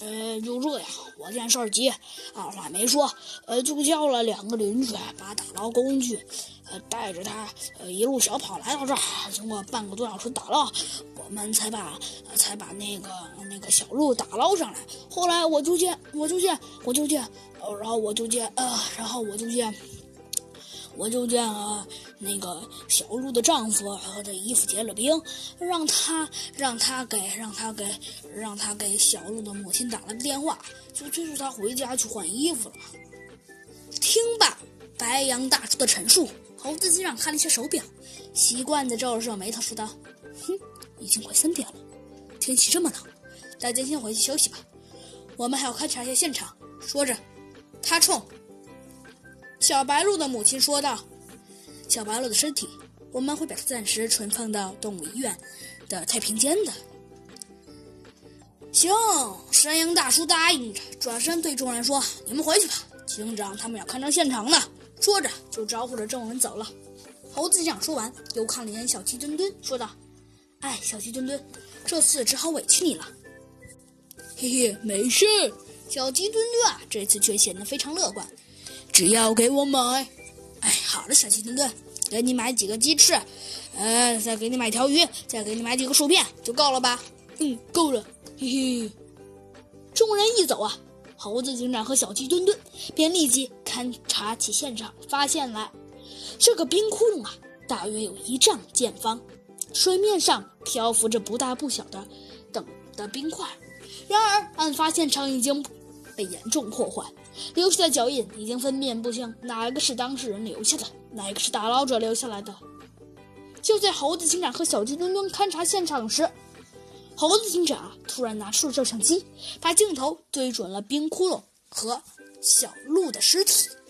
呃，就这样，我见事儿急，二话没说，呃，就叫了两个邻居把打捞工具，呃，带着他，呃，一路小跑来到这儿。经过半个多小时打捞，我们才把，才把那个那个小鹿打捞上来。后来我就见，我就见，我就见，呃，然后我就见，呃，然后我就见。我就见啊，那个小鹿的丈夫然后这衣服结了冰，让他让他给让他给让他给小鹿的母亲打了个电话，就催促他回家去换衣服了。听罢白羊大叔的陈述，猴子警长看了一下手表，习惯的皱了皱眉头，说道：“哼，已经快三点了，天气这么冷，大家先回去休息吧，我们还要勘察一下现场。”说着，他冲。小白鹿的母亲说道：“小白鹿的身体，我们会把它暂时存放到动物医院的太平间的。”行，山羊大叔答应着，转身对众人说：“你们回去吧，警长他们要勘察现场呢。”说着就招呼着众人走了。猴子警长说完，又看了一眼小鸡墩墩，说道：“哎，小鸡墩墩，这次只好委屈你了。”嘿嘿，没事。小鸡墩墩啊，这次却显得非常乐观。只要给我买，哎，好了，小鸡墩墩，给你买几个鸡翅，呃，再给你买条鱼，再给你买几个薯片，就够了吧？嗯，够了，嘿嘿。众人一走啊，猴子警长和小鸡墩墩便立即勘察起现场，发现来，这个冰窟窿啊，大约有一丈见方，水面上漂浮着不大不小的等的冰块。然而，案发现场已经被严重破坏。留下的脚印已经分辨不清哪个是当事人留下的，哪个是打捞者留下来的。就在猴子警长和小鸡墩墩勘察现场时，猴子警长突然拿出了照相机，把镜头对准了冰窟窿和小鹿的尸体。